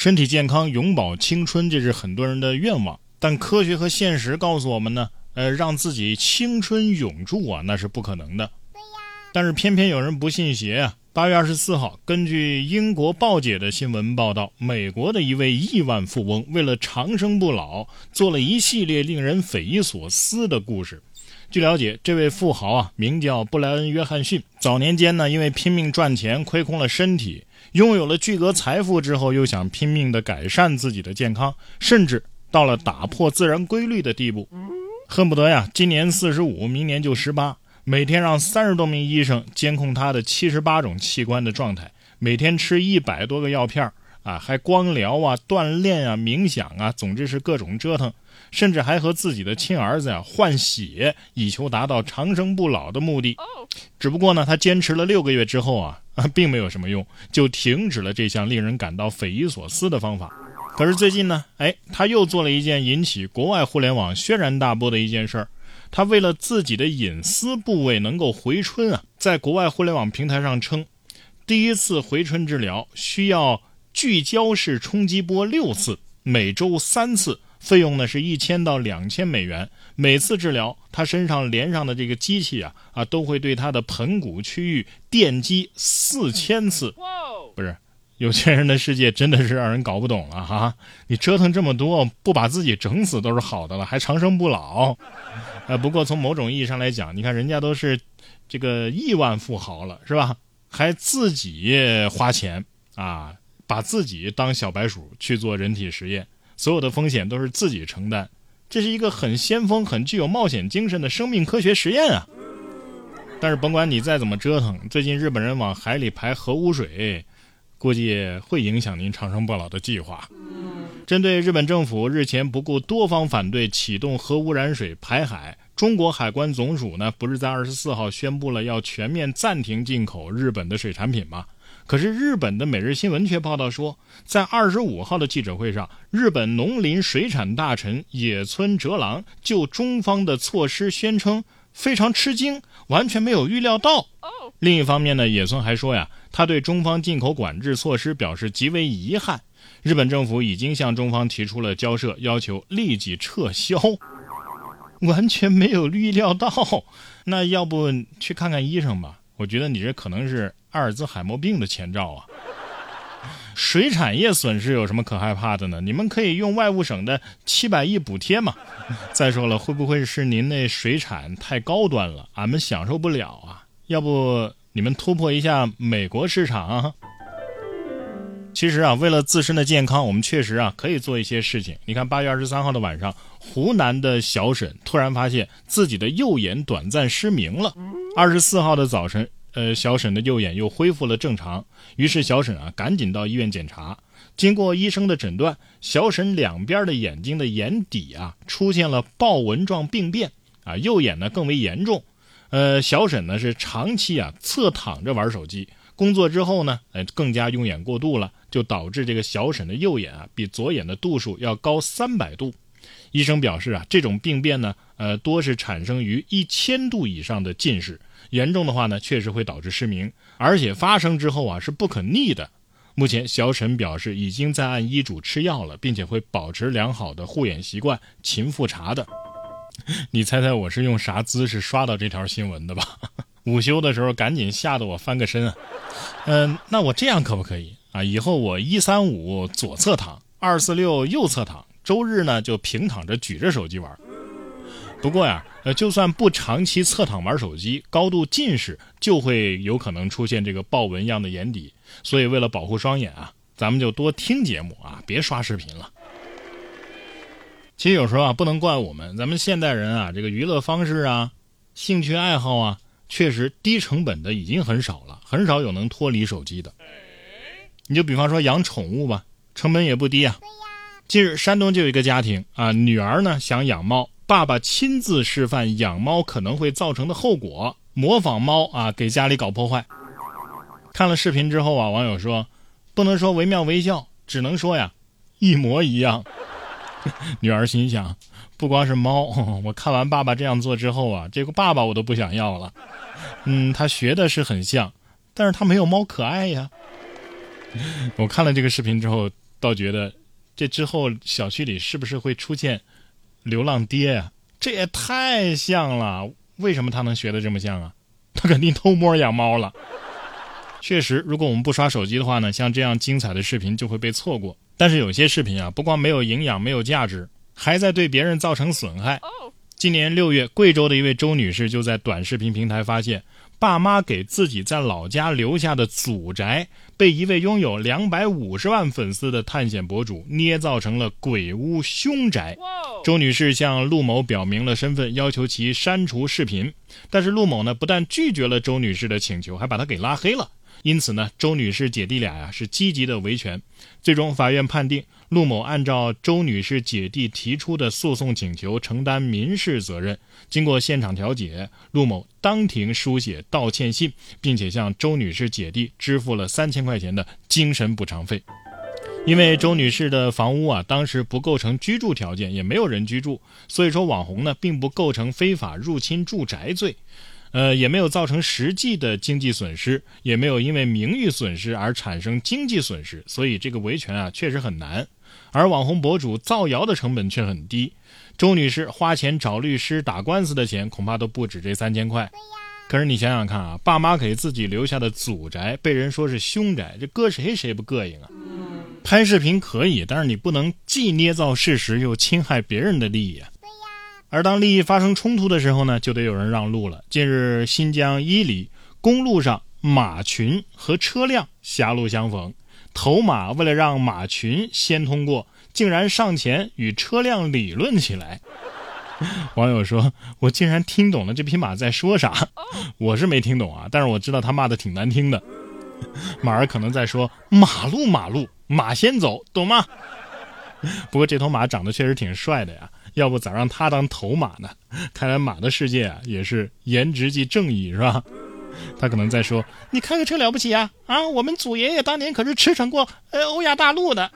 身体健康、永葆青春，这是很多人的愿望。但科学和现实告诉我们呢，呃，让自己青春永驻啊，那是不可能的。但是偏偏有人不信邪啊。八月二十四号，根据英国报姐的新闻报道，美国的一位亿万富翁为了长生不老，做了一系列令人匪夷所思的故事。据了解，这位富豪啊，名叫布莱恩·约翰逊。早年间呢，因为拼命赚钱，亏空了身体，拥有了巨额财富之后，又想拼命的改善自己的健康，甚至到了打破自然规律的地步，恨不得呀，今年四十五，明年就十八。每天让三十多名医生监控他的七十八种器官的状态，每天吃一百多个药片啊，还光疗啊、锻炼啊、冥想啊，总之是各种折腾，甚至还和自己的亲儿子呀换血，以求达到长生不老的目的。只不过呢，他坚持了六个月之后啊，并没有什么用，就停止了这项令人感到匪夷所思的方法。可是最近呢，哎，他又做了一件引起国外互联网轩然大波的一件事儿。他为了自己的隐私部位能够回春啊，在国外互联网平台上称，第一次回春治疗需要聚焦式冲击波六次，每周三次，费用呢是一千到两千美元。每次治疗，他身上连上的这个机器啊啊，都会对他的盆骨区域电击四千次。不是，有钱人的世界真的是让人搞不懂了哈！你折腾这么多，不把自己整死都是好的了，还长生不老。呃，不过从某种意义上来讲，你看人家都是这个亿万富豪了，是吧？还自己花钱啊，把自己当小白鼠去做人体实验，所有的风险都是自己承担，这是一个很先锋、很具有冒险精神的生命科学实验啊！但是甭管你再怎么折腾，最近日本人往海里排核污水，估计会影响您长生不老的计划。针对日本政府日前不顾多方反对启动核污染水排海，中国海关总署呢不是在二十四号宣布了要全面暂停进口日本的水产品吗？可是日本的每日新闻却报道说，在二十五号的记者会上，日本农林水产大臣野村哲郎就中方的措施宣称非常吃惊，完全没有预料到。另一方面呢，野村还说呀，他对中方进口管制措施表示极为遗憾。日本政府已经向中方提出了交涉，要求立即撤销。完全没有预料到，那要不去看看医生吧？我觉得你这可能是阿尔兹海默病的前兆啊！水产业损失有什么可害怕的呢？你们可以用外务省的七百亿补贴嘛。再说了，会不会是您那水产太高端了，俺们享受不了啊？要不你们突破一下美国市场啊？其实啊，为了自身的健康，我们确实啊可以做一些事情。你看，八月二十三号的晚上，湖南的小沈突然发现自己的右眼短暂失明了。二十四号的早晨，呃，小沈的右眼又恢复了正常。于是小沈啊赶紧到医院检查。经过医生的诊断，小沈两边的眼睛的眼底啊出现了豹纹状病变啊，右眼呢更为严重。呃，小沈呢是长期啊侧躺着玩手机。工作之后呢，哎，更加用眼过度了，就导致这个小沈的右眼啊，比左眼的度数要高三百度。医生表示啊，这种病变呢，呃，多是产生于一千度以上的近视，严重的话呢，确实会导致失明，而且发生之后啊，是不可逆的。目前，小沈表示已经在按医嘱吃药了，并且会保持良好的护眼习惯，勤复查的。你猜猜我是用啥姿势刷到这条新闻的吧？午休的时候，赶紧吓得我翻个身啊！嗯，那我这样可不可以啊？以后我一三五左侧躺，二四六右侧躺，周日呢就平躺着举着手机玩。不过呀，呃，就算不长期侧躺玩手机，高度近视就会有可能出现这个豹纹样的眼底。所以为了保护双眼啊，咱们就多听节目啊，别刷视频了。其实有时候啊，不能怪我们，咱们现代人啊，这个娱乐方式啊，兴趣爱好啊。确实，低成本的已经很少了，很少有能脱离手机的。你就比方说养宠物吧，成本也不低啊。近日，山东就有一个家庭啊，女儿呢想养猫，爸爸亲自示范养猫可能会造成的后果，模仿猫啊给家里搞破坏。看了视频之后啊，网友说，不能说惟妙惟肖，只能说呀，一模一样。女儿心想。不光是猫，我看完爸爸这样做之后啊，这个爸爸我都不想要了。嗯，他学的是很像，但是他没有猫可爱呀。我看了这个视频之后，倒觉得这之后小区里是不是会出现流浪爹呀？这也太像了。为什么他能学的这么像啊？他肯定偷摸养猫了。确实，如果我们不刷手机的话呢，像这样精彩的视频就会被错过。但是有些视频啊，不光没有营养、没有价值，还在对别人造成损害。今年六月，贵州的一位周女士就在短视频平台发现，爸妈给自己在老家留下的祖宅，被一位拥有两百五十万粉丝的探险博主捏造成了鬼屋凶宅。周女士向陆某表明了身份，要求其删除视频。但是陆某呢，不但拒绝了周女士的请求，还把她给拉黑了。因此呢，周女士姐弟俩呀是积极的维权。最终，法院判定陆某按照周女士姐弟提出的诉讼请求承担民事责任。经过现场调解，陆某当庭书写道歉信，并且向周女士姐弟支付了三千块钱的精神补偿费。因为周女士的房屋啊，当时不构成居住条件，也没有人居住，所以说网红呢并不构成非法入侵住宅罪。呃，也没有造成实际的经济损失，也没有因为名誉损失而产生经济损失，所以这个维权啊确实很难。而网红博主造谣的成本却很低，周女士花钱找律师打官司的钱恐怕都不止这三千块。可是你想想看啊，爸妈给自己留下的祖宅被人说是凶宅，这搁谁谁不膈应啊？拍视频可以，但是你不能既捏造事实又侵害别人的利益啊。而当利益发生冲突的时候呢，就得有人让路了。近日，新疆伊犁公路上，马群和车辆狭路相逢，头马为了让马群先通过，竟然上前与车辆理论起来。网友说：“我竟然听懂了这匹马在说啥，我是没听懂啊，但是我知道他骂的挺难听的。马儿可能在说马路马路，马先走，懂吗？不过这头马长得确实挺帅的呀。”要不咋让他当头马呢？看来马的世界啊，也是颜值即正义，是吧？他可能在说：“你开个车了不起啊？啊，我们祖爷爷当年可是驰骋过呃欧亚大陆的。”